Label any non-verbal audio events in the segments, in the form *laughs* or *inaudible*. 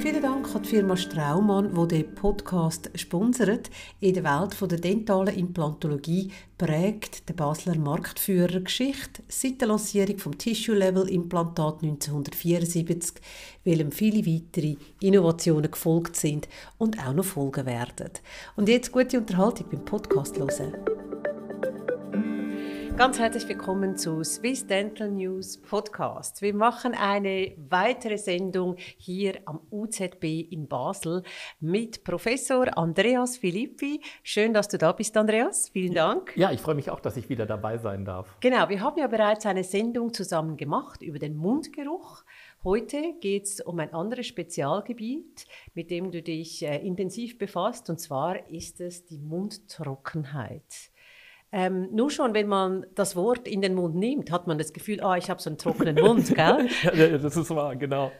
Vielen Dank an die Firma Straumann, die den Podcast sponsert. In der Welt der dentalen Implantologie prägt der Basler Marktführer Geschichte seit der Lancierung vom Tissue-Level-Implantat 1974, welchem viele weitere Innovationen gefolgt sind und auch noch folgen werden. Und jetzt gute Unterhaltung beim Podcast hören. Ganz herzlich willkommen zu Swiss Dental News Podcast. Wir machen eine weitere Sendung hier am UZB in Basel mit Professor Andreas Filippi. Schön, dass du da bist, Andreas. Vielen Dank. Ja, ich freue mich auch, dass ich wieder dabei sein darf. Genau, wir haben ja bereits eine Sendung zusammen gemacht über den Mundgeruch. Heute geht es um ein anderes Spezialgebiet, mit dem du dich äh, intensiv befasst, und zwar ist es die Mundtrockenheit. Ähm, nur schon, wenn man das Wort in den Mund nimmt, hat man das Gefühl, ah, ich habe so einen trockenen Mund, *laughs* gell? ja, das ist wahr, genau.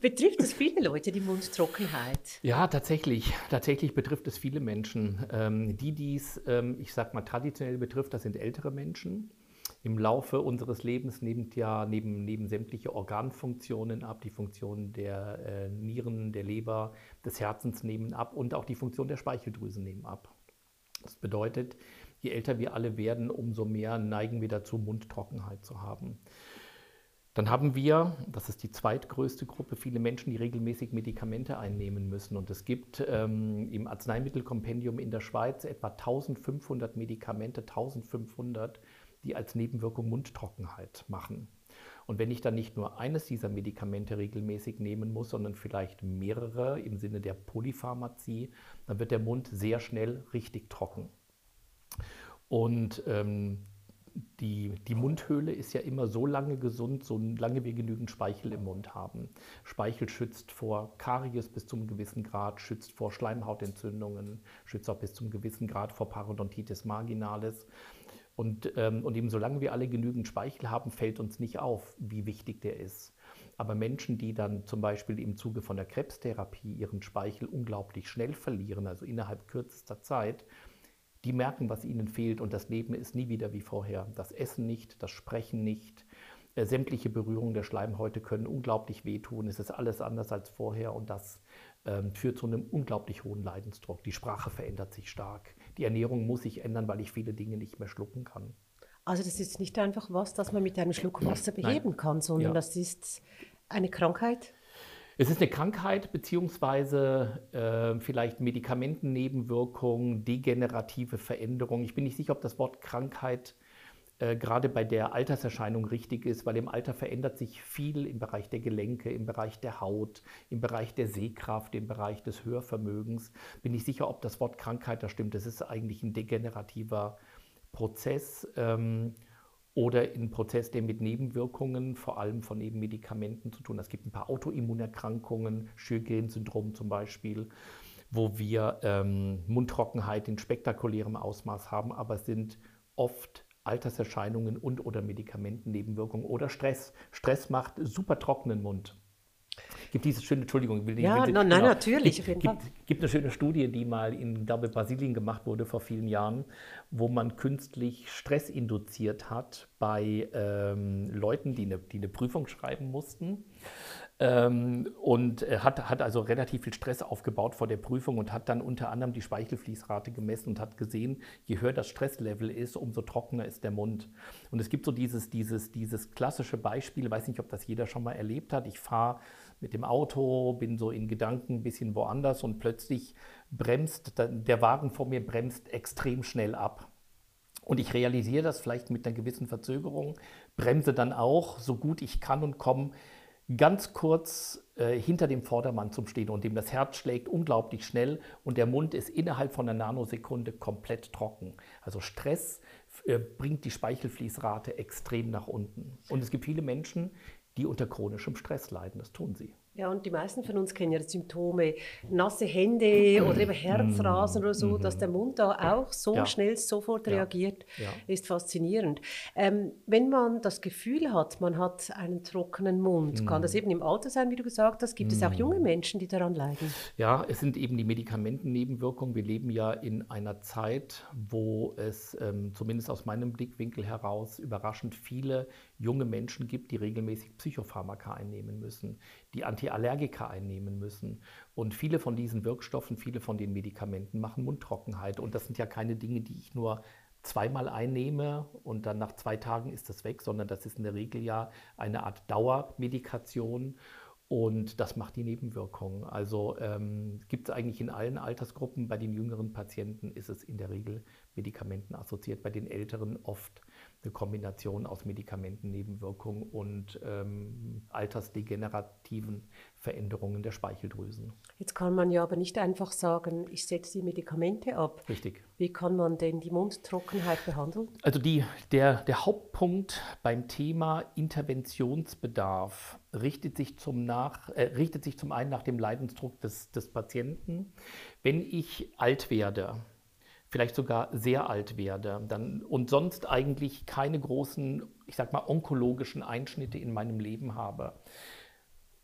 Betrifft es viele Leute, die Mundtrockenheit? Ja, tatsächlich. Tatsächlich betrifft es viele Menschen. Ähm, die, die es, ähm, ich sag mal, traditionell betrifft, das sind ältere Menschen. Im Laufe unseres Lebens nimmt ja neben, neben sämtliche Organfunktionen ab, die Funktionen der äh, Nieren, der Leber, des Herzens nehmen ab und auch die Funktion der Speicheldrüse nehmen ab. Das bedeutet, je älter wir alle werden, umso mehr neigen wir dazu, Mundtrockenheit zu haben. Dann haben wir, das ist die zweitgrößte Gruppe, viele Menschen, die regelmäßig Medikamente einnehmen müssen. Und es gibt ähm, im Arzneimittelkompendium in der Schweiz etwa 1500 Medikamente, 1500, die als Nebenwirkung Mundtrockenheit machen. Und wenn ich dann nicht nur eines dieser Medikamente regelmäßig nehmen muss, sondern vielleicht mehrere im Sinne der Polypharmazie, dann wird der Mund sehr schnell richtig trocken. Und ähm, die, die Mundhöhle ist ja immer so lange gesund, solange wir genügend Speichel im Mund haben. Speichel schützt vor Karies bis zum gewissen Grad, schützt vor Schleimhautentzündungen, schützt auch bis zum gewissen Grad vor Parodontitis marginalis. Und, ähm, und eben solange wir alle genügend Speichel haben, fällt uns nicht auf, wie wichtig der ist. Aber Menschen, die dann zum Beispiel im Zuge von der Krebstherapie ihren Speichel unglaublich schnell verlieren, also innerhalb kürzester Zeit, die merken, was ihnen fehlt und das Leben ist nie wieder wie vorher. Das Essen nicht, das Sprechen nicht, äh, sämtliche Berührungen der Schleimhäute können unglaublich wehtun. Es ist alles anders als vorher und das ähm, führt zu einem unglaublich hohen Leidensdruck. Die Sprache verändert sich stark. Die Ernährung muss sich ändern, weil ich viele Dinge nicht mehr schlucken kann. Also das ist nicht einfach was, das man mit einem Schluck Wasser beheben Nein. kann, sondern ja. das ist eine Krankheit? Es ist eine Krankheit beziehungsweise äh, vielleicht Medikamentennebenwirkungen, degenerative Veränderungen. Ich bin nicht sicher, ob das Wort Krankheit äh, gerade bei der Alterserscheinung richtig ist, weil im Alter verändert sich viel im Bereich der Gelenke, im Bereich der Haut, im Bereich der Sehkraft, im Bereich des Hörvermögens. Bin ich sicher, ob das Wort Krankheit da stimmt. Das ist eigentlich ein degenerativer Prozess. Ähm, oder ein Prozess, der mit Nebenwirkungen, vor allem von eben Medikamenten zu tun hat. Es gibt ein paar Autoimmunerkrankungen, Sjogren-Syndrom zum Beispiel, wo wir ähm, Mundtrockenheit in spektakulärem Ausmaß haben, aber es sind oft Alterserscheinungen und oder Medikamentennebenwirkungen oder Stress. Stress macht super trockenen Mund gibt diese schöne, Entschuldigung, will ja, will, nein, genau, natürlich. Gibt, gibt, gibt eine schöne Studie, die mal in, glaube Brasilien gemacht wurde vor vielen Jahren, wo man künstlich Stress induziert hat bei ähm, Leuten, die eine, die eine Prüfung schreiben mussten. Ähm, und hat, hat also relativ viel Stress aufgebaut vor der Prüfung und hat dann unter anderem die Speichelfließrate gemessen und hat gesehen, je höher das Stresslevel ist, umso trockener ist der Mund. Und es gibt so dieses, dieses, dieses klassische Beispiel, ich weiß nicht, ob das jeder schon mal erlebt hat. Ich fahre mit dem Auto, bin so in Gedanken ein bisschen woanders und plötzlich bremst, der Wagen vor mir bremst extrem schnell ab. Und ich realisiere das vielleicht mit einer gewissen Verzögerung, bremse dann auch so gut ich kann und komme ganz kurz äh, hinter dem Vordermann zum Stehen und dem das Herz schlägt unglaublich schnell und der Mund ist innerhalb von einer Nanosekunde komplett trocken. Also Stress äh, bringt die Speichelfließrate extrem nach unten. Und es gibt viele Menschen, die unter chronischem Stress leiden. Das tun sie. Ja, und die meisten von uns kennen ja die Symptome, nasse Hände *clears throat* oder eben Herzrasen oder so, dass der Mund da auch so ja. schnell sofort ja. reagiert, ja. ist faszinierend. Ähm, wenn man das Gefühl hat, man hat einen trockenen Mund, mm. kann das eben im Alter sein, wie du gesagt hast, gibt mm. es auch junge Menschen, die daran leiden? Ja, es sind eben die Medikamentennebenwirkungen. Wir leben ja in einer Zeit, wo es ähm, zumindest aus meinem Blickwinkel heraus überraschend viele junge Menschen gibt, die regelmäßig Psychopharmaka einnehmen müssen, die Antiallergika einnehmen müssen. Und viele von diesen Wirkstoffen, viele von den Medikamenten machen Mundtrockenheit. Und das sind ja keine Dinge, die ich nur zweimal einnehme und dann nach zwei Tagen ist das weg, sondern das ist in der Regel ja eine Art Dauermedikation. Und das macht die Nebenwirkungen. Also ähm, gibt es eigentlich in allen Altersgruppen. Bei den jüngeren Patienten ist es in der Regel Medikamenten assoziiert, bei den älteren oft eine Kombination aus Medikamentennebenwirkungen und ähm, altersdegenerativen Veränderungen der Speicheldrüsen. Jetzt kann man ja aber nicht einfach sagen, ich setze die Medikamente ab. Richtig. Wie kann man denn die Mundtrockenheit behandeln? Also die, der, der Hauptpunkt beim Thema Interventionsbedarf richtet sich zum, nach, äh, richtet sich zum einen nach dem Leidensdruck des, des Patienten. Wenn ich alt werde, vielleicht sogar sehr alt werde dann, und sonst eigentlich keine großen, ich sag mal, onkologischen Einschnitte in meinem Leben habe,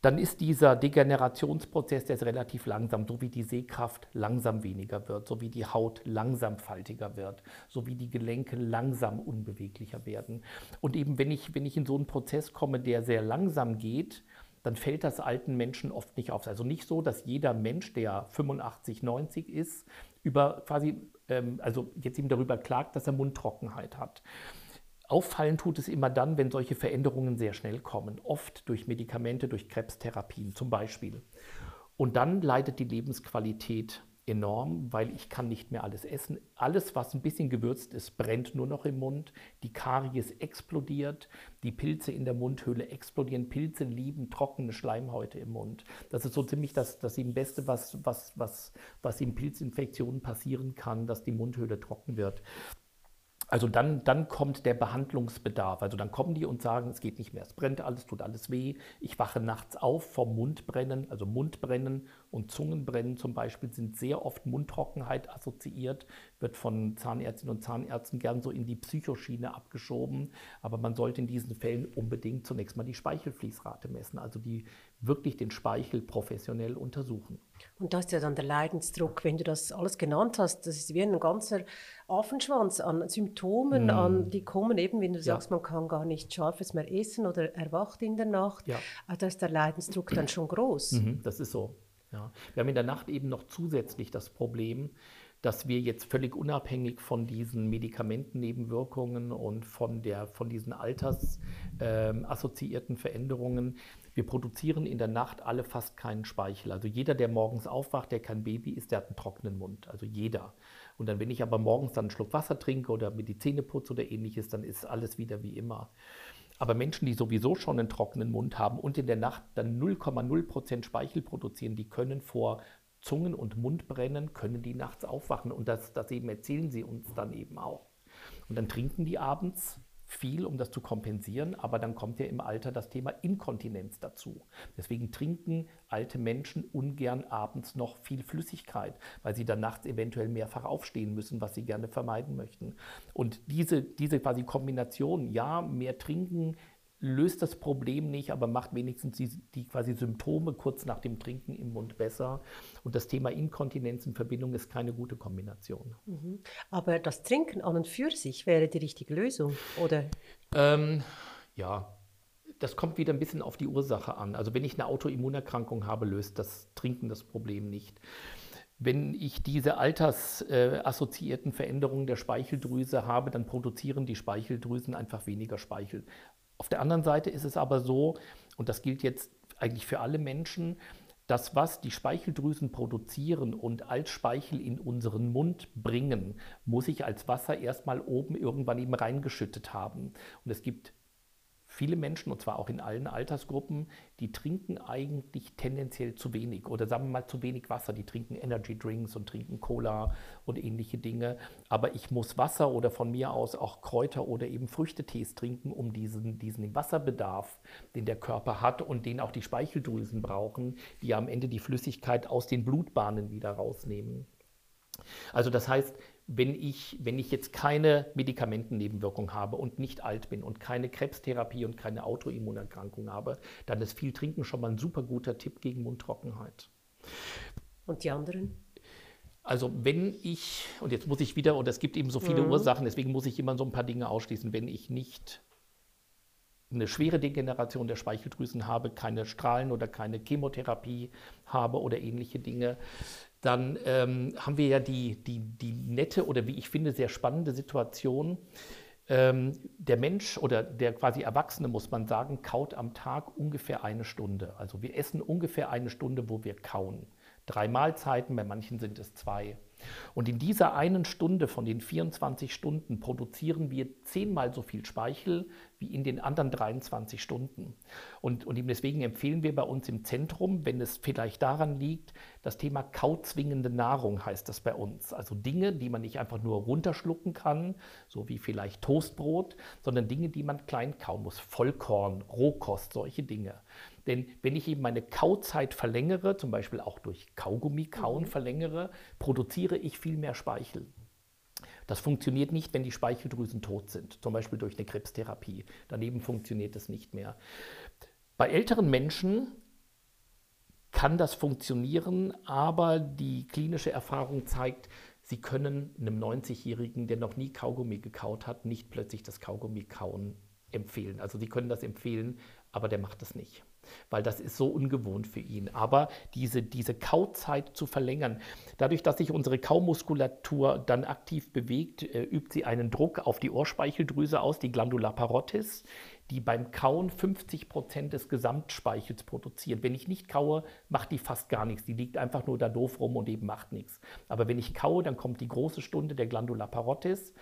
dann ist dieser Degenerationsprozess, der ist relativ langsam, so wie die Sehkraft langsam weniger wird, so wie die Haut langsam faltiger wird, so wie die Gelenke langsam unbeweglicher werden. Und eben wenn ich, wenn ich in so einen Prozess komme, der sehr langsam geht, dann fällt das alten Menschen oft nicht auf. Also nicht so, dass jeder Mensch, der 85, 90 ist, über quasi, ähm, also jetzt eben darüber klagt, dass er Mundtrockenheit hat. Auffallen tut es immer dann, wenn solche Veränderungen sehr schnell kommen, oft durch Medikamente, durch Krebstherapien zum Beispiel. Und dann leidet die Lebensqualität enorm, weil ich kann nicht mehr alles essen. Alles, was ein bisschen gewürzt ist, brennt nur noch im Mund. Die Karies explodiert, die Pilze in der Mundhöhle explodieren. Pilze lieben trockene Schleimhäute im Mund. Das ist so ziemlich das, das Beste, was, was, was, was in Pilzinfektionen passieren kann, dass die Mundhöhle trocken wird. Also dann, dann kommt der Behandlungsbedarf. Also dann kommen die und sagen, es geht nicht mehr, es brennt alles, tut alles weh. Ich wache nachts auf vom Mundbrennen. Also Mundbrennen und Zungenbrennen zum Beispiel sind sehr oft Mundtrockenheit assoziiert, wird von Zahnärztinnen und Zahnärzten gern so in die Psychoschiene abgeschoben. Aber man sollte in diesen Fällen unbedingt zunächst mal die Speichelfließrate messen, also die wirklich den Speichel professionell untersuchen. Und da ist ja dann der Leidensdruck, wenn du das alles genannt hast, das ist wie ein ganzer Affenschwanz an Symptomen, mm. an, die kommen eben, wenn du ja. sagst, man kann gar nicht Scharfes mehr essen oder erwacht in der Nacht. Ja. Also da ist der Leidensdruck dann schon groß. Mhm, das ist so. Ja. Wir haben in der Nacht eben noch zusätzlich das Problem, dass wir jetzt völlig unabhängig von diesen Medikamentennebenwirkungen und von, der, von diesen altersassoziierten ähm, Veränderungen, wir produzieren in der Nacht alle fast keinen Speichel. Also jeder, der morgens aufwacht, der kein Baby ist, der hat einen trockenen Mund. Also jeder. Und dann, wenn ich aber morgens dann einen Schluck Wasser trinke oder mir die Zähne putze oder ähnliches, dann ist alles wieder wie immer. Aber Menschen, die sowieso schon einen trockenen Mund haben und in der Nacht dann 0,0% Speichel produzieren, die können vor Zungen- und Mundbrennen, können die nachts aufwachen. Und das, das eben erzählen sie uns dann eben auch. Und dann trinken die abends viel, um das zu kompensieren, aber dann kommt ja im Alter das Thema Inkontinenz dazu. Deswegen trinken alte Menschen ungern abends noch viel Flüssigkeit, weil sie dann nachts eventuell mehrfach aufstehen müssen, was sie gerne vermeiden möchten. Und diese, diese quasi Kombination, ja, mehr trinken, löst das Problem nicht, aber macht wenigstens die, die, quasi Symptome kurz nach dem Trinken im Mund besser. Und das Thema Inkontinenz in Verbindung ist keine gute Kombination. Mhm. Aber das Trinken an und für sich wäre die richtige Lösung, oder? Ähm, ja, das kommt wieder ein bisschen auf die Ursache an. Also wenn ich eine Autoimmunerkrankung habe, löst das Trinken das Problem nicht. Wenn ich diese altersassoziierten Veränderungen der Speicheldrüse habe, dann produzieren die Speicheldrüsen einfach weniger Speichel. Auf der anderen Seite ist es aber so, und das gilt jetzt eigentlich für alle Menschen, das, was die Speicheldrüsen produzieren und als Speichel in unseren Mund bringen, muss ich als Wasser erstmal oben irgendwann eben reingeschüttet haben. Und es gibt viele Menschen, und zwar auch in allen Altersgruppen, die trinken eigentlich tendenziell zu wenig oder sagen wir mal zu wenig Wasser. Die trinken Energy Drinks und trinken Cola und ähnliche Dinge. Aber ich muss Wasser oder von mir aus auch Kräuter oder eben Früchtetees trinken, um diesen, diesen Wasserbedarf, den der Körper hat und den auch die Speicheldrüsen brauchen, die am Ende die Flüssigkeit aus den Blutbahnen wieder rausnehmen. Also das heißt, wenn ich, wenn ich jetzt keine Medikamentennebenwirkung habe und nicht alt bin und keine Krebstherapie und keine Autoimmunerkrankung habe, dann ist viel Trinken schon mal ein super guter Tipp gegen Mundtrockenheit. Und die anderen? Also wenn ich, und jetzt muss ich wieder, und es gibt eben so viele mhm. Ursachen, deswegen muss ich immer so ein paar Dinge ausschließen, wenn ich nicht eine schwere Degeneration der Speicheldrüsen habe, keine Strahlen oder keine Chemotherapie habe oder ähnliche Dinge, dann ähm, haben wir ja die, die, die nette oder wie ich finde sehr spannende Situation, ähm, der Mensch oder der quasi Erwachsene, muss man sagen, kaut am Tag ungefähr eine Stunde. Also wir essen ungefähr eine Stunde, wo wir kauen. Drei Mahlzeiten, bei manchen sind es zwei. Und in dieser einen Stunde von den 24 Stunden produzieren wir zehnmal so viel Speichel wie in den anderen 23 Stunden. Und, und deswegen empfehlen wir bei uns im Zentrum, wenn es vielleicht daran liegt, das Thema kauzwingende Nahrung heißt das bei uns. Also Dinge, die man nicht einfach nur runterschlucken kann, so wie vielleicht Toastbrot, sondern Dinge, die man klein kauen muss. Vollkorn, Rohkost, solche Dinge. Denn wenn ich eben meine Kauzeit verlängere, zum Beispiel auch durch Kaugummi kauen mhm. verlängere, produziere ich viel mehr Speichel. Das funktioniert nicht, wenn die Speicheldrüsen tot sind, zum Beispiel durch eine Krebstherapie. Daneben funktioniert es nicht mehr. Bei älteren Menschen kann das funktionieren, aber die klinische Erfahrung zeigt, Sie können einem 90-Jährigen, der noch nie Kaugummi gekaut hat, nicht plötzlich das Kaugummi kauen empfehlen. Also Sie können das empfehlen, aber der macht es nicht weil das ist so ungewohnt für ihn. Aber diese, diese Kauzeit zu verlängern, dadurch, dass sich unsere Kaumuskulatur dann aktiv bewegt, äh, übt sie einen Druck auf die Ohrspeicheldrüse aus, die Glandula parotis, die beim Kauen 50 Prozent des Gesamtspeichels produziert. Wenn ich nicht kaue, macht die fast gar nichts. Die liegt einfach nur da doof rum und eben macht nichts. Aber wenn ich kaue, dann kommt die große Stunde der Glandula parotis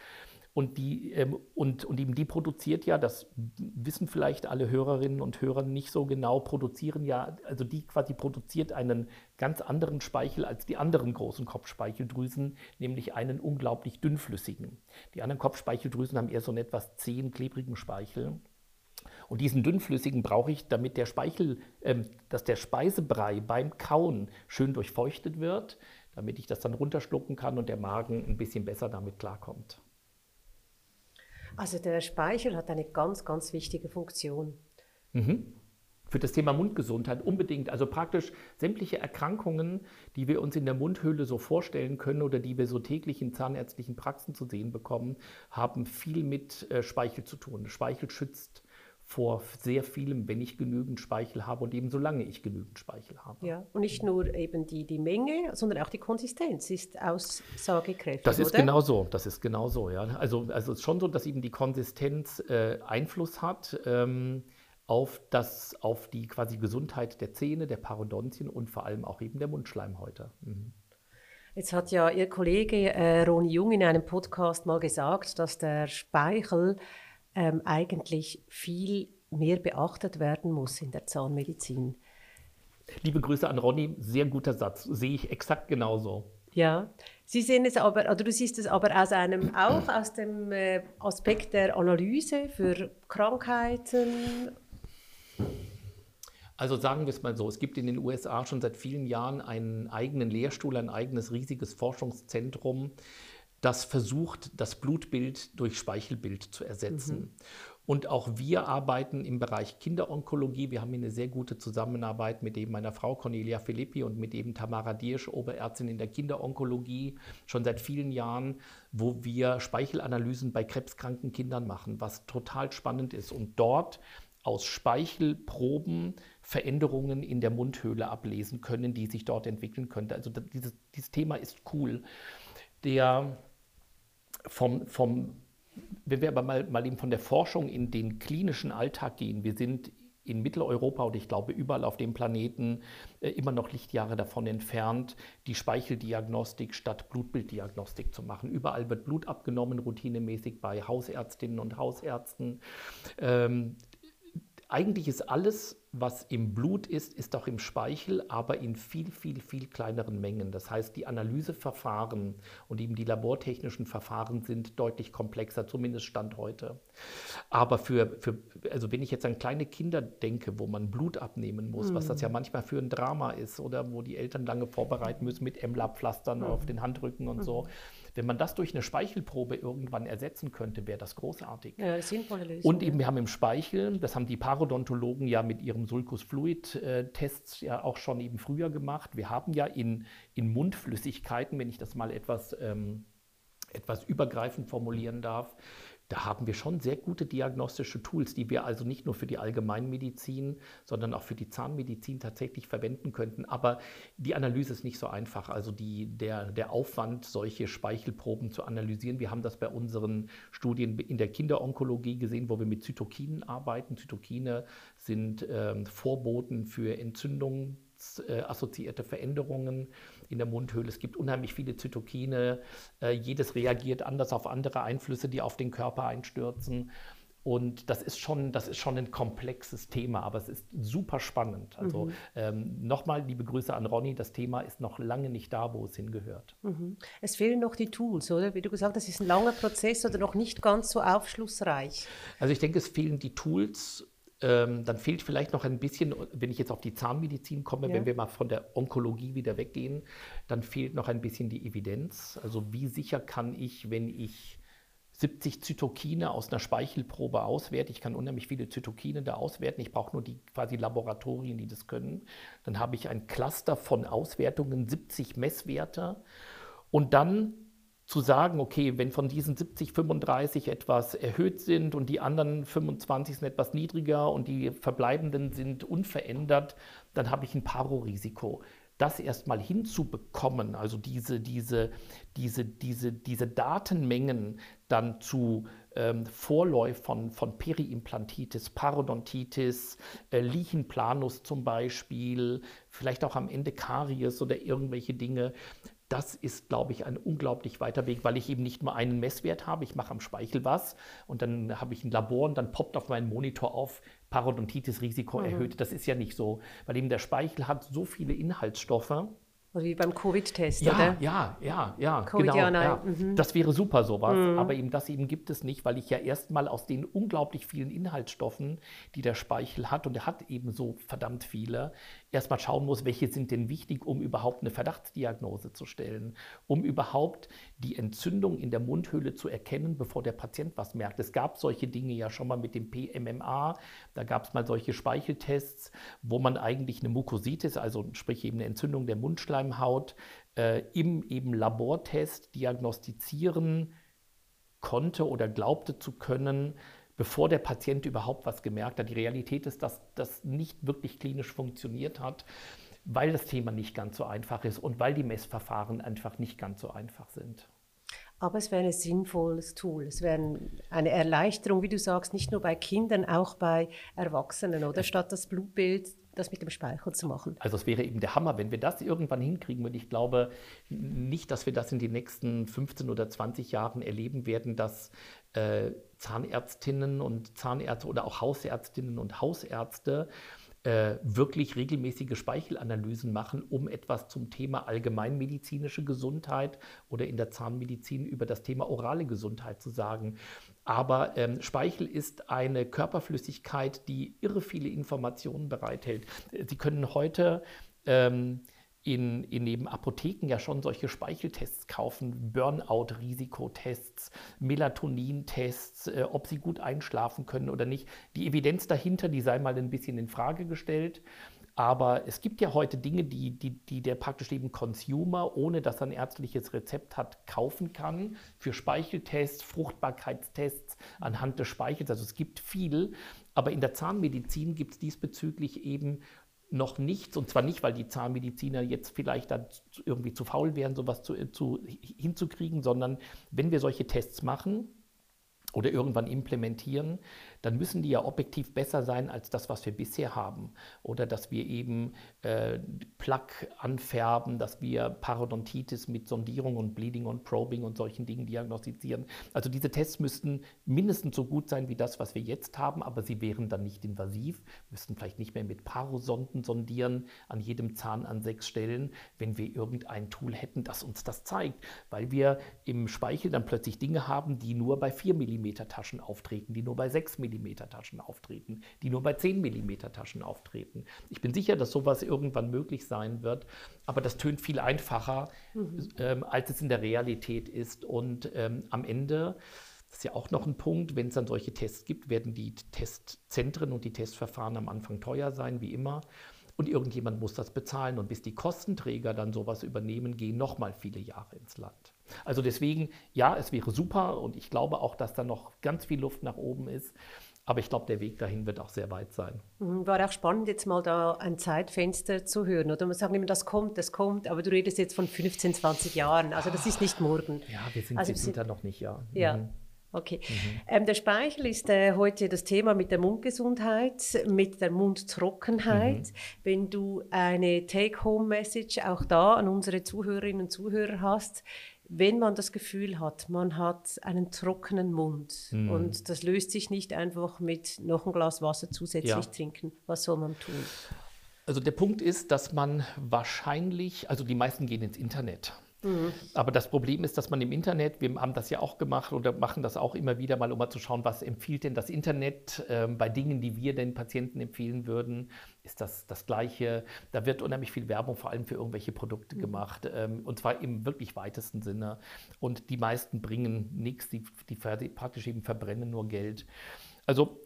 und die, ähm, und, und eben die produziert ja, das wissen vielleicht alle Hörerinnen und Hörer nicht so genau, produzieren ja, also die quasi produziert einen ganz anderen Speichel als die anderen großen Kopfspeicheldrüsen, nämlich einen unglaublich dünnflüssigen. Die anderen Kopfspeicheldrüsen haben eher so einen etwas zähen, klebrigen Speichel. Und diesen dünnflüssigen brauche ich, damit der Speichel, ähm, dass der Speisebrei beim Kauen schön durchfeuchtet wird, damit ich das dann runterschlucken kann und der Magen ein bisschen besser damit klarkommt. Also der Speichel hat eine ganz, ganz wichtige Funktion. Mhm. Für das Thema Mundgesundheit unbedingt. Also praktisch sämtliche Erkrankungen, die wir uns in der Mundhöhle so vorstellen können oder die wir so täglich in zahnärztlichen Praxen zu sehen bekommen, haben viel mit äh, Speichel zu tun. Speichel schützt vor sehr vielem, wenn ich genügend Speichel habe und eben solange ich genügend Speichel habe. Ja, und nicht nur eben die, die Menge, sondern auch die Konsistenz ist aussagekräftig. Das ist oder? genau so, das ist genau so, ja. Also, also es ist schon so, dass eben die Konsistenz äh, Einfluss hat ähm, auf, das, auf die quasi Gesundheit der Zähne, der Parodontien und vor allem auch eben der Mundschleimhäute. Mhm. Jetzt hat ja Ihr Kollege äh, Ronny Jung in einem Podcast mal gesagt, dass der Speichel ähm, eigentlich viel mehr beachtet werden muss in der Zahnmedizin. Liebe Grüße an Ronny, sehr guter Satz, sehe ich exakt genauso. Ja, Sie sehen es aber, oder du siehst es aber aus einem, auch aus dem äh, Aspekt der Analyse für Krankheiten. Also sagen wir es mal so, es gibt in den USA schon seit vielen Jahren einen eigenen Lehrstuhl, ein eigenes riesiges Forschungszentrum, das versucht, das Blutbild durch Speichelbild zu ersetzen. Mhm. Und auch wir arbeiten im Bereich Kinderonkologie. Wir haben hier eine sehr gute Zusammenarbeit mit eben meiner Frau Cornelia Filippi und mit eben Tamara Diersch, Oberärztin in der Kinderonkologie, schon seit vielen Jahren, wo wir Speichelanalysen bei krebskranken Kindern machen, was total spannend ist. Und dort aus Speichelproben Veränderungen in der Mundhöhle ablesen können, die sich dort entwickeln könnten. Also dieses, dieses Thema ist cool. Der vom, vom, wenn wir aber mal, mal eben von der Forschung in den klinischen Alltag gehen, wir sind in Mitteleuropa und ich glaube überall auf dem Planeten äh, immer noch Lichtjahre davon entfernt, die Speicheldiagnostik statt Blutbilddiagnostik zu machen. Überall wird Blut abgenommen, routinemäßig bei Hausärztinnen und Hausärzten. Eigentlich ist alles was im Blut ist, ist auch im Speichel, aber in viel, viel, viel kleineren Mengen. Das heißt, die Analyseverfahren und eben die labortechnischen Verfahren sind deutlich komplexer, zumindest Stand heute. Aber für, für also wenn ich jetzt an kleine Kinder denke, wo man Blut abnehmen muss, mhm. was das ja mhm. manchmal für ein Drama ist oder wo die Eltern lange vorbereiten müssen mit Emla-Pflastern mhm. auf den Handrücken und mhm. so wenn man das durch eine Speichelprobe irgendwann ersetzen könnte, wäre das großartig. Ja, sinnvolle Lösung. Und eben, wir haben im Speichel, das haben die Parodontologen ja mit ihrem Sulcus Fluid-Tests ja auch schon eben früher gemacht. Wir haben ja in, in Mundflüssigkeiten, wenn ich das mal etwas, ähm, etwas übergreifend formulieren darf, da haben wir schon sehr gute diagnostische Tools, die wir also nicht nur für die Allgemeinmedizin, sondern auch für die Zahnmedizin tatsächlich verwenden könnten. Aber die Analyse ist nicht so einfach. Also die, der, der Aufwand, solche Speichelproben zu analysieren. Wir haben das bei unseren Studien in der Kinderonkologie gesehen, wo wir mit Zytokinen arbeiten. Zytokine sind äh, Vorboten für Entzündungen assoziierte Veränderungen in der Mundhöhle. Es gibt unheimlich viele Zytokine. Äh, jedes reagiert anders auf andere Einflüsse, die auf den Körper einstürzen. Und das ist schon, das ist schon ein komplexes Thema, aber es ist super spannend. Also mhm. ähm, nochmal liebe Grüße an Ronny, das Thema ist noch lange nicht da, wo es hingehört. Mhm. Es fehlen noch die Tools, oder? Wie du gesagt hast, es ist ein langer Prozess oder noch nicht ganz so aufschlussreich. Also ich denke, es fehlen die Tools ähm, dann fehlt vielleicht noch ein bisschen, wenn ich jetzt auf die Zahnmedizin komme, ja. wenn wir mal von der Onkologie wieder weggehen, dann fehlt noch ein bisschen die Evidenz. Also wie sicher kann ich, wenn ich 70 Zytokine aus einer Speichelprobe auswerte. Ich kann unheimlich viele Zytokine da auswerten. Ich brauche nur die quasi Laboratorien, die das können. Dann habe ich ein Cluster von Auswertungen, 70 Messwerte. Und dann zu sagen, okay, wenn von diesen 70, 35 etwas erhöht sind und die anderen 25 sind etwas niedriger und die verbleibenden sind unverändert, dann habe ich ein Paro-Risiko. Das erstmal hinzubekommen, also diese, diese, diese, diese, diese Datenmengen dann zu ähm, Vorläufern von Periimplantitis, Parodontitis, äh, Lichenplanus zum Beispiel, vielleicht auch am Ende Karies oder irgendwelche Dinge, das ist, glaube ich, ein unglaublich weiter Weg, weil ich eben nicht nur einen Messwert habe, ich mache am Speichel was und dann habe ich ein Labor und dann poppt auf meinen Monitor auf, Parodontitis-Risiko mhm. erhöht. Das ist ja nicht so, weil eben der Speichel hat so viele Inhaltsstoffe, oder wie beim Covid-Test, ja, oder? Ja, ja, ja, COVID genau. Ja, ja. Mhm. Das wäre super sowas, mhm. aber eben das eben gibt es nicht, weil ich ja erstmal aus den unglaublich vielen Inhaltsstoffen, die der Speichel hat, und er hat eben so verdammt viele, erstmal schauen muss, welche sind denn wichtig, um überhaupt eine Verdachtsdiagnose zu stellen, um überhaupt die Entzündung in der Mundhöhle zu erkennen, bevor der Patient was merkt. Es gab solche Dinge ja schon mal mit dem PMMA, da gab es mal solche Speicheltests, wo man eigentlich eine Mukositis, also sprich eben eine Entzündung der Mundschleimhaut, Schleimhaut äh, im eben Labortest diagnostizieren konnte oder glaubte zu können, bevor der Patient überhaupt was gemerkt hat. Die Realität ist, dass das nicht wirklich klinisch funktioniert hat, weil das Thema nicht ganz so einfach ist und weil die Messverfahren einfach nicht ganz so einfach sind. Aber es wäre ein sinnvolles Tool. Es wäre eine Erleichterung, wie du sagst, nicht nur bei Kindern, auch bei Erwachsenen, oder? Statt das Blutbild das mit dem Speichel zu machen. Also es wäre eben der Hammer, wenn wir das irgendwann hinkriegen. Und ich glaube nicht, dass wir das in den nächsten 15 oder 20 Jahren erleben werden, dass äh, Zahnärztinnen und Zahnärzte oder auch Hausärztinnen und Hausärzte äh, wirklich regelmäßige Speichelanalysen machen, um etwas zum Thema allgemeinmedizinische Gesundheit oder in der Zahnmedizin über das Thema orale Gesundheit zu sagen. Aber ähm, Speichel ist eine Körperflüssigkeit, die irre viele Informationen bereithält. Sie können heute ähm, in, in neben Apotheken ja schon solche Speicheltests kaufen, Burnout-Risikotests, Melatonin-Tests, äh, ob sie gut einschlafen können oder nicht. Die Evidenz dahinter, die sei mal ein bisschen in Frage gestellt. Aber es gibt ja heute Dinge, die, die, die der praktisch eben Consumer, ohne dass er ein ärztliches Rezept hat, kaufen kann. Für Speicheltests, Fruchtbarkeitstests anhand des Speichels. Also es gibt viel. Aber in der Zahnmedizin gibt es diesbezüglich eben noch nichts, und zwar nicht, weil die Zahnmediziner jetzt vielleicht dann irgendwie zu faul wären, sowas zu, zu, hinzukriegen, sondern wenn wir solche Tests machen, oder irgendwann implementieren, dann müssen die ja objektiv besser sein als das, was wir bisher haben. Oder dass wir eben äh, Plaque anfärben, dass wir Parodontitis mit Sondierung und Bleeding und Probing und solchen Dingen diagnostizieren. Also diese Tests müssten mindestens so gut sein wie das, was wir jetzt haben, aber sie wären dann nicht invasiv, müssten vielleicht nicht mehr mit Parosonden sondieren an jedem Zahn an sechs Stellen, wenn wir irgendein Tool hätten, das uns das zeigt, weil wir im Speichel dann plötzlich Dinge haben, die nur bei 4 mm Taschen auftreten, die nur bei 6 mm mm Taschen auftreten, die nur bei 10 mm Taschen auftreten. Ich bin sicher, dass sowas irgendwann möglich sein wird, aber das tönt viel einfacher, mhm. ähm, als es in der Realität ist. Und ähm, am Ende, das ist ja auch noch ein Punkt, wenn es dann solche Tests gibt, werden die Testzentren und die Testverfahren am Anfang teuer sein, wie immer. Und irgendjemand muss das bezahlen. Und bis die Kostenträger dann sowas übernehmen, gehen nochmal viele Jahre ins Land. Also deswegen, ja, es wäre super und ich glaube auch, dass da noch ganz viel Luft nach oben ist. Aber ich glaube, der Weg dahin wird auch sehr weit sein. Mhm, war auch spannend, jetzt mal da ein Zeitfenster zu hören. Oder man sagt immer, das kommt, das kommt, aber du redest jetzt von 15, 20 Jahren. Also das ist nicht morgen. Ja, wir sind, also, wir sind da noch nicht, ja. Ja. Mhm. Okay. Mhm. Ähm, der Speichel ist äh, heute das Thema mit der Mundgesundheit, mit der Mundtrockenheit. Mhm. Wenn du eine Take-Home-Message auch da an unsere Zuhörerinnen und Zuhörer hast, wenn man das Gefühl hat, man hat einen trockenen Mund mhm. und das löst sich nicht einfach mit noch ein Glas Wasser zusätzlich ja. trinken, was soll man tun? Also der Punkt ist, dass man wahrscheinlich, also die meisten gehen ins Internet. Mhm. Aber das Problem ist, dass man im Internet, wir haben das ja auch gemacht oder machen das auch immer wieder mal, um mal zu schauen, was empfiehlt denn das Internet äh, bei Dingen, die wir den Patienten empfehlen würden, ist das das Gleiche. Da wird unheimlich viel Werbung vor allem für irgendwelche Produkte mhm. gemacht ähm, und zwar im wirklich weitesten Sinne. Und die meisten bringen nichts, die, die praktisch eben verbrennen nur Geld. Also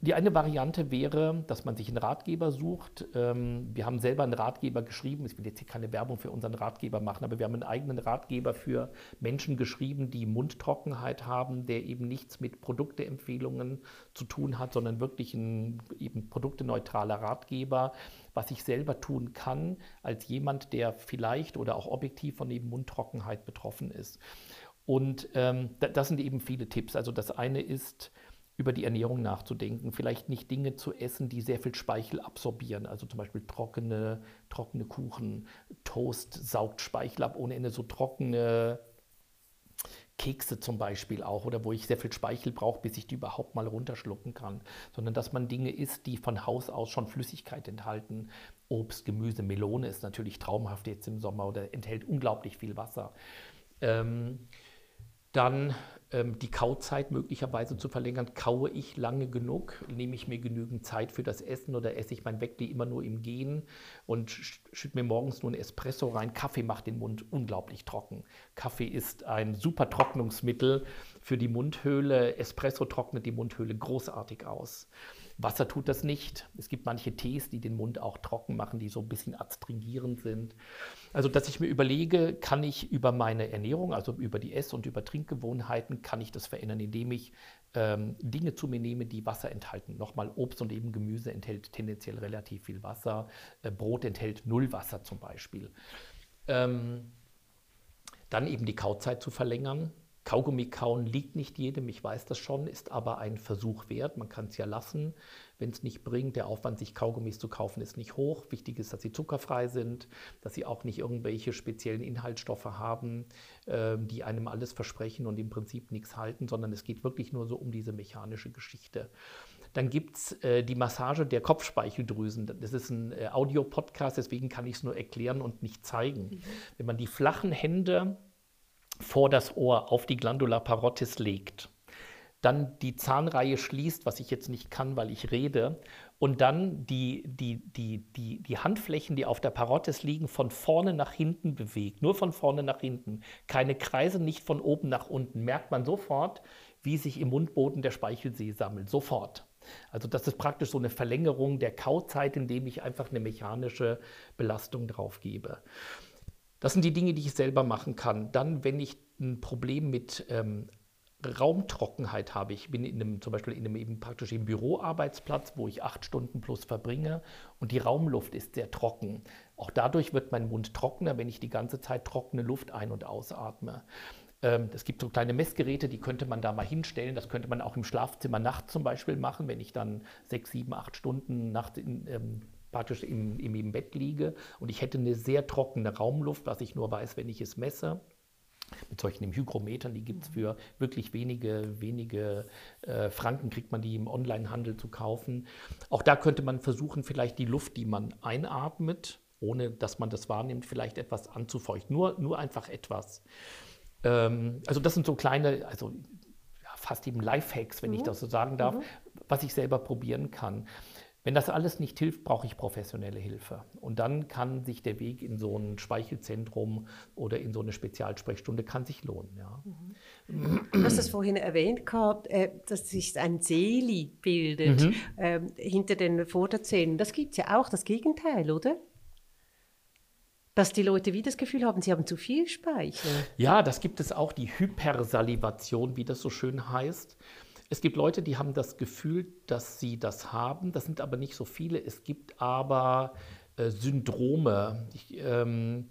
die eine Variante wäre, dass man sich einen Ratgeber sucht. Ähm, wir haben selber einen Ratgeber geschrieben. Ich will jetzt hier keine Werbung für unseren Ratgeber machen, aber wir haben einen eigenen Ratgeber für Menschen geschrieben, die Mundtrockenheit haben, der eben nichts mit Produkteempfehlungen zu tun hat, sondern wirklich ein eben produkteneutraler Ratgeber, was ich selber tun kann als jemand, der vielleicht oder auch objektiv von eben Mundtrockenheit betroffen ist. Und ähm, das sind eben viele Tipps. Also das eine ist, über die Ernährung nachzudenken, vielleicht nicht Dinge zu essen, die sehr viel Speichel absorbieren, also zum Beispiel trockene, trockene Kuchen, Toast saugt Speichel ab ohne Ende, so trockene Kekse zum Beispiel auch, oder wo ich sehr viel Speichel brauche, bis ich die überhaupt mal runterschlucken kann, sondern dass man Dinge isst, die von Haus aus schon Flüssigkeit enthalten. Obst, Gemüse, Melone ist natürlich traumhaft jetzt im Sommer oder enthält unglaublich viel Wasser. Ähm, dann die Kauzeit möglicherweise zu verlängern. Kaue ich lange genug? Nehme ich mir genügend Zeit für das Essen oder esse ich mein Weckli immer nur im Gehen und schütte mir morgens nur ein Espresso rein? Kaffee macht den Mund unglaublich trocken. Kaffee ist ein super Trocknungsmittel für die Mundhöhle. Espresso trocknet die Mundhöhle großartig aus. Wasser tut das nicht. Es gibt manche Tees, die den Mund auch trocken machen, die so ein bisschen adstringierend sind. Also, dass ich mir überlege, kann ich über meine Ernährung, also über die Ess- und über Trinkgewohnheiten, kann ich das verändern, indem ich ähm, Dinge zu mir nehme, die Wasser enthalten. Nochmal, Obst und eben Gemüse enthält tendenziell relativ viel Wasser. Äh, Brot enthält null Wasser zum Beispiel. Ähm, dann eben die Kauzeit zu verlängern. Kaugummi kauen liegt nicht jedem, ich weiß das schon, ist aber ein Versuch wert. Man kann es ja lassen, wenn es nicht bringt. Der Aufwand, sich Kaugummis zu kaufen, ist nicht hoch. Wichtig ist, dass sie zuckerfrei sind, dass sie auch nicht irgendwelche speziellen Inhaltsstoffe haben, äh, die einem alles versprechen und im Prinzip nichts halten, sondern es geht wirklich nur so um diese mechanische Geschichte. Dann gibt es äh, die Massage der Kopfspeicheldrüsen. Das ist ein äh, Audiopodcast, deswegen kann ich es nur erklären und nicht zeigen. Mhm. Wenn man die flachen Hände vor das Ohr auf die Glandula parottis legt, dann die Zahnreihe schließt, was ich jetzt nicht kann, weil ich rede, und dann die, die, die, die, die Handflächen, die auf der Parottis liegen, von vorne nach hinten bewegt. Nur von vorne nach hinten. Keine Kreise, nicht von oben nach unten. Merkt man sofort, wie sich im Mundboden der Speichelsee sammelt. Sofort. Also das ist praktisch so eine Verlängerung der Kauzeit, indem ich einfach eine mechanische Belastung drauf gebe. Das sind die Dinge, die ich selber machen kann. Dann, wenn ich ein Problem mit ähm, Raumtrockenheit habe, ich bin in einem, zum Beispiel in einem eben praktisch im Büroarbeitsplatz, wo ich acht Stunden plus verbringe und die Raumluft ist sehr trocken. Auch dadurch wird mein Mund trockener, wenn ich die ganze Zeit trockene Luft ein- und ausatme. Ähm, es gibt so kleine Messgeräte, die könnte man da mal hinstellen. Das könnte man auch im Schlafzimmer nachts zum Beispiel machen, wenn ich dann sechs, sieben, acht Stunden nachts in, ähm, praktisch im, im, im Bett liege und ich hätte eine sehr trockene Raumluft, was ich nur weiß, wenn ich es messe. Mit solchen Hygrometern, die gibt es für wirklich wenige, wenige äh, Franken, kriegt man die im Onlinehandel zu kaufen. Auch da könnte man versuchen, vielleicht die Luft, die man einatmet, ohne dass man das wahrnimmt, vielleicht etwas anzufeuchten. Nur, nur einfach etwas. Ähm, also das sind so kleine, also ja, fast eben Lifehacks, wenn mhm. ich das so sagen darf, mhm. was ich selber probieren kann. Wenn das alles nicht hilft, brauche ich professionelle Hilfe. Und dann kann sich der Weg in so ein Speichelzentrum oder in so eine Spezialsprechstunde kann sich lohnen. Ja. Du hast es vorhin erwähnt gehabt, äh, dass sich ein Seli bildet mhm. ähm, hinter den Vorderzähnen. Das gibt es ja auch, das Gegenteil, oder? Dass die Leute wie das Gefühl haben, sie haben zu viel Speichel. Ja, das gibt es auch, die Hypersalivation, wie das so schön heißt. Es gibt Leute, die haben das Gefühl, dass sie das haben. Das sind aber nicht so viele. Es gibt aber äh, Syndrome, ich, ähm,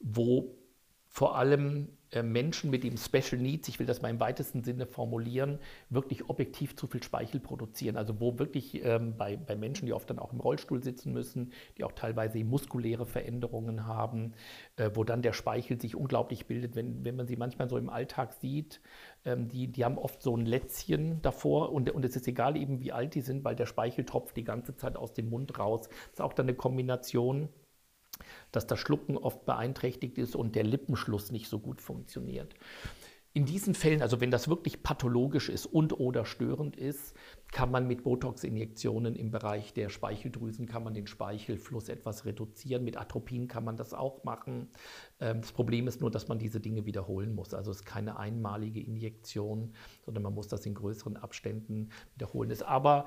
wo vor allem Menschen mit dem Special Needs, ich will das mal im weitesten Sinne formulieren, wirklich objektiv zu viel Speichel produzieren. Also wo wirklich ähm, bei, bei Menschen, die oft dann auch im Rollstuhl sitzen müssen, die auch teilweise muskuläre Veränderungen haben, äh, wo dann der Speichel sich unglaublich bildet, wenn, wenn man sie manchmal so im Alltag sieht, ähm, die, die haben oft so ein Lätzchen davor und, und es ist egal eben, wie alt die sind, weil der Speichel tropft die ganze Zeit aus dem Mund raus. Das ist auch dann eine Kombination dass das Schlucken oft beeinträchtigt ist und der Lippenschluss nicht so gut funktioniert. In diesen Fällen, also wenn das wirklich pathologisch ist und oder störend ist, kann man mit Botox-Injektionen im Bereich der Speicheldrüsen, kann man den Speichelfluss etwas reduzieren. Mit Atropin kann man das auch machen. Ähm, das Problem ist nur, dass man diese Dinge wiederholen muss. Also es ist keine einmalige Injektion, sondern man muss das in größeren Abständen wiederholen. Aber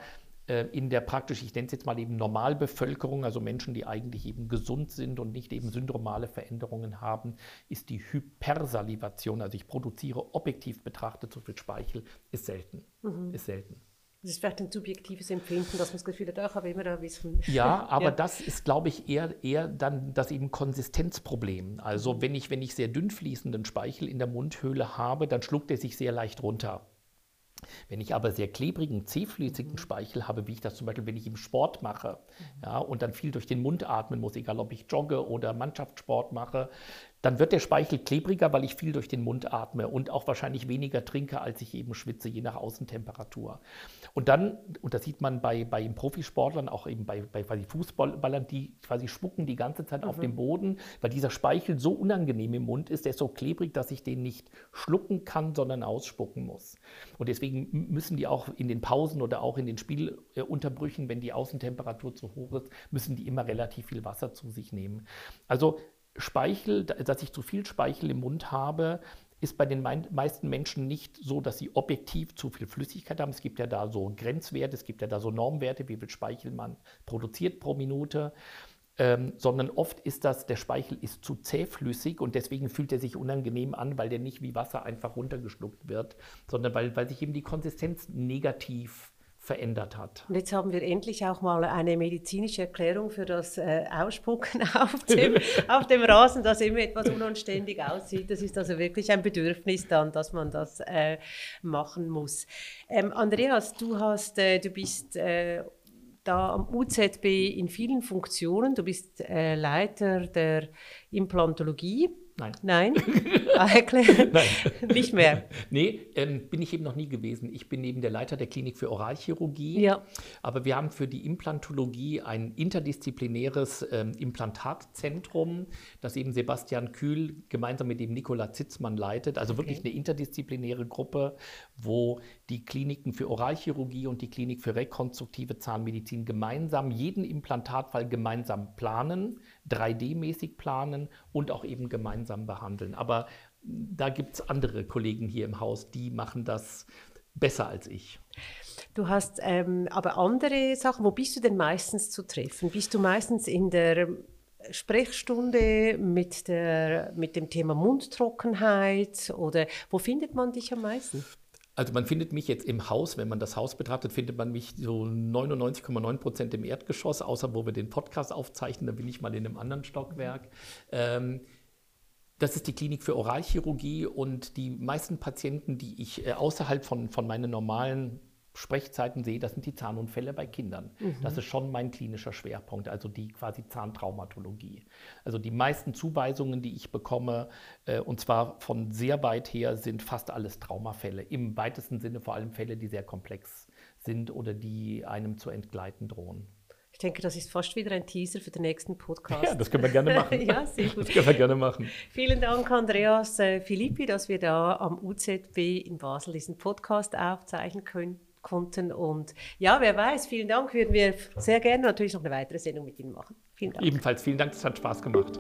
in der praktisch, ich nenne es jetzt mal eben Normalbevölkerung, also Menschen, die eigentlich eben gesund sind und nicht eben syndromale Veränderungen haben, ist die Hypersalivation, also ich produziere objektiv betrachtet so viel Speichel, ist selten. Mhm. Ist selten. Das ist vielleicht ein subjektives Empfinden, dass man das Gefühl hat, ach, habe immer da wissen. *laughs* Ja, aber ja. das ist, glaube ich, eher, eher dann das eben Konsistenzproblem. Also mhm. wenn ich, wenn ich sehr dünn fließenden Speichel in der Mundhöhle habe, dann schluckt er sich sehr leicht runter. Wenn ich aber sehr klebrigen, zähflüssigen mhm. Speichel habe, wie ich das zum Beispiel, wenn ich im Sport mache mhm. ja, und dann viel durch den Mund atmen muss, egal ob ich jogge oder Mannschaftssport mache, dann wird der Speichel klebriger, weil ich viel durch den Mund atme und auch wahrscheinlich weniger trinke, als ich eben schwitze, je nach Außentemperatur. Und dann, und das sieht man bei, bei Profisportlern, auch eben bei, bei quasi Fußballern, die quasi spucken die ganze Zeit mhm. auf dem Boden, weil dieser Speichel so unangenehm im Mund ist, der ist so klebrig, dass ich den nicht schlucken kann, sondern ausspucken muss. Und deswegen müssen die auch in den Pausen oder auch in den Spielunterbrüchen, wenn die Außentemperatur zu hoch ist, müssen die immer relativ viel Wasser zu sich nehmen. Also Speichel, dass ich zu viel Speichel im Mund habe, ist bei den meisten Menschen nicht so, dass sie objektiv zu viel Flüssigkeit haben. Es gibt ja da so Grenzwerte, es gibt ja da so Normwerte, wie viel Speichel man produziert pro Minute. Ähm, sondern oft ist das, der Speichel ist zu zähflüssig und deswegen fühlt er sich unangenehm an, weil der nicht wie Wasser einfach runtergeschluckt wird, sondern weil, weil sich eben die Konsistenz negativ verändert hat. Und jetzt haben wir endlich auch mal eine medizinische Erklärung für das äh, Ausspucken *laughs* auf *laughs* dem, auf dem Rasen, das immer etwas unanständig aussieht. Das ist also wirklich ein Bedürfnis dann, dass man das äh, machen muss. Ähm, Andreas, du hast, äh, du bist äh, da am UZB in vielen Funktionen. Du bist äh, Leiter der Implantologie Nein. Nein? *laughs* Ah, *laughs* Nein. Nicht mehr. Nee, ähm, bin ich eben noch nie gewesen. Ich bin eben der Leiter der Klinik für Oralchirurgie. Ja. Aber wir haben für die Implantologie ein interdisziplinäres ähm, Implantatzentrum, das eben Sebastian Kühl gemeinsam mit dem Nikola Zitzmann leitet. Also okay. wirklich eine interdisziplinäre Gruppe, wo die Kliniken für Oralchirurgie und die Klinik für rekonstruktive Zahnmedizin gemeinsam jeden Implantatfall gemeinsam planen, 3D-mäßig planen und auch eben gemeinsam behandeln. Aber da gibt es andere Kollegen hier im Haus, die machen das besser als ich. Du hast ähm, aber andere Sachen. Wo bist du denn meistens zu treffen? Bist du meistens in der Sprechstunde mit, der, mit dem Thema Mundtrockenheit oder wo findet man dich am meisten? Also man findet mich jetzt im Haus, wenn man das Haus betrachtet, findet man mich so 99,9 Prozent im Erdgeschoss, außer wo wir den Podcast aufzeichnen, da bin ich mal in einem anderen Stockwerk. Ähm, das ist die Klinik für Oralchirurgie und die meisten Patienten, die ich äh, außerhalb von, von meinen normalen Sprechzeiten sehe, das sind die Zahnunfälle bei Kindern. Mhm. Das ist schon mein klinischer Schwerpunkt, also die quasi Zahntraumatologie. Also die meisten Zuweisungen, die ich bekomme, äh, und zwar von sehr weit her, sind fast alles Traumafälle. Im weitesten Sinne vor allem Fälle, die sehr komplex sind oder die einem zu entgleiten drohen. Ich denke, das ist fast wieder ein Teaser für den nächsten Podcast. Ja, das können wir gerne *laughs* machen. ja, sehr gut. Das können wir gerne machen. Vielen Dank, Andreas äh, Philippi, dass wir da am UZB in Basel diesen Podcast aufzeichnen können konnten. Und ja, wer weiß, vielen Dank. Würden wir sehr gerne natürlich noch eine weitere Sendung mit Ihnen machen. Vielen Dank. Ebenfalls vielen Dank, es hat Spaß gemacht.